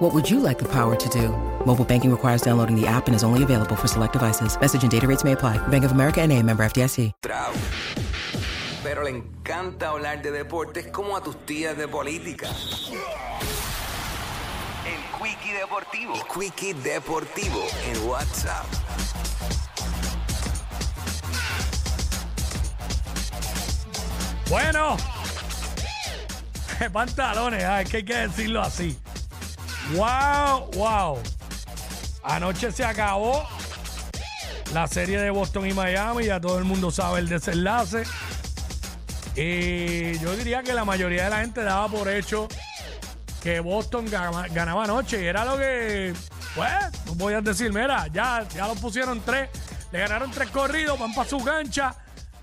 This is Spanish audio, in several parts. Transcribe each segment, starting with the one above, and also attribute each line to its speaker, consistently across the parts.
Speaker 1: What would you like the power to do? Mobile banking requires downloading the app and is only available for select devices. Message and data rates may apply. Bank of America and a member FDIC.
Speaker 2: Trao. Pero le encanta hablar de deportes como a tus tías de política. El Quickie Deportivo. El Quickie Deportivo en WhatsApp.
Speaker 3: Bueno, pantalones, ah, es que hay que decirlo así. Wow, wow. Anoche se acabó la serie de Boston y Miami, ya todo el mundo sabe el desenlace. Y yo diría que la mayoría de la gente daba por hecho que Boston ganaba, anoche y era lo que, pues, no podías decir, mira, ya, ya lo pusieron tres, le ganaron tres corridos, van para su cancha,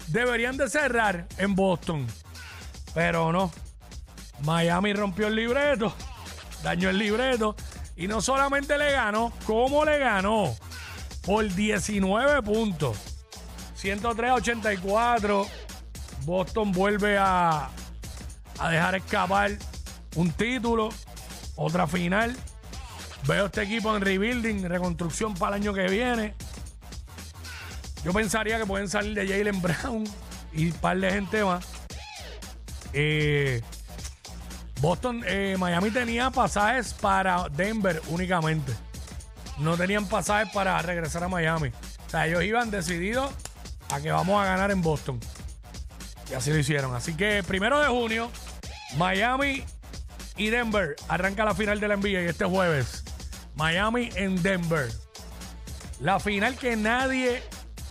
Speaker 3: deberían de cerrar en Boston. Pero no, Miami rompió el libreto, dañó el libreto y no solamente le ganó, ¿cómo le ganó? Por 19 puntos. 103-84. Boston vuelve a, a dejar escapar un título, otra final. Veo este equipo en rebuilding, reconstrucción para el año que viene. Yo pensaría que pueden salir de Jalen Brown y un par de gente más. Eh, Boston, eh, Miami tenía pasajes para Denver únicamente. No tenían pasajes para regresar a Miami. O sea, ellos iban decididos a que vamos a ganar en Boston. Y así lo hicieron. Así que primero de junio, Miami y Denver arranca la final de la NBA este jueves. Miami en Denver. La final que nadie,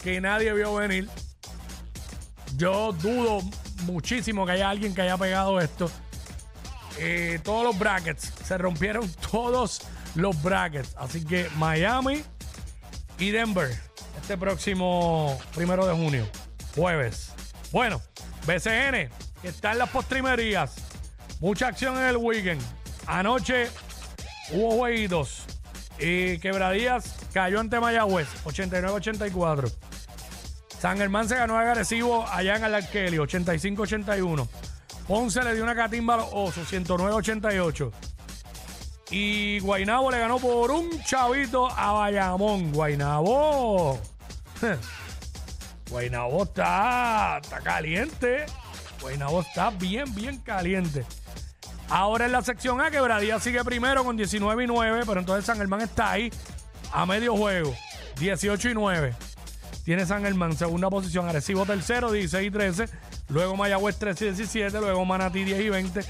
Speaker 3: que nadie vio venir. Yo dudo muchísimo que haya alguien que haya pegado esto. Eh, todos los brackets, se rompieron todos los brackets. Así que Miami y Denver este próximo primero de junio, jueves. Bueno, BCN, que está en las postrimerías. Mucha acción en el weekend. Anoche hubo jueguitos. Y Quebradías cayó ante Mayagüez, 89-84. San Germán se ganó agresivo allá en el Arkelio, 85-81. Ponce le dio una catimba a los osos, 109-88. Y Guainabo le ganó por un chavito a Bayamón. Guainabo. Guainabo está, está caliente. Guainabo está bien, bien caliente. Ahora en la sección A, Quebradía sigue primero con 19 y 9, pero entonces San Germán está ahí a medio juego, 18 y 9. Tiene San Germán segunda posición, Arecibo tercero, 16 y 13. Luego Mayagüez 13 y 17. Luego Manatí 10 y 20.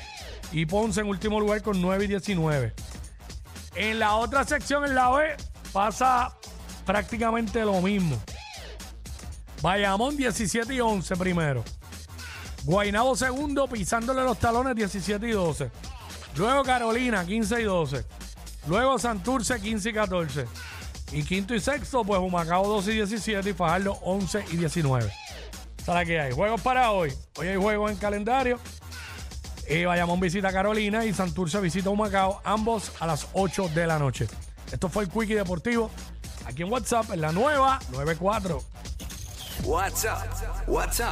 Speaker 3: Y Ponce en último lugar con 9 y 19. En la otra sección, en la B, pasa prácticamente lo mismo. Bayamón 17 y 11 primero. Guainabo segundo, pisándole los talones 17 y 12. Luego Carolina 15 y 12. Luego Santurce 15 y 14. Y quinto y sexto, pues Humacao 12 y 17 y Fajardo 11 y 19. ¿Sabes qué hay? Juegos para hoy. Hoy hay juegos en calendario. Y Bayamón visita a Carolina y Santurce visita Humacao, ambos a las 8 de la noche. Esto fue el Quickie Deportivo. Aquí en WhatsApp, en la nueva 94.
Speaker 2: WhatsApp. WhatsApp.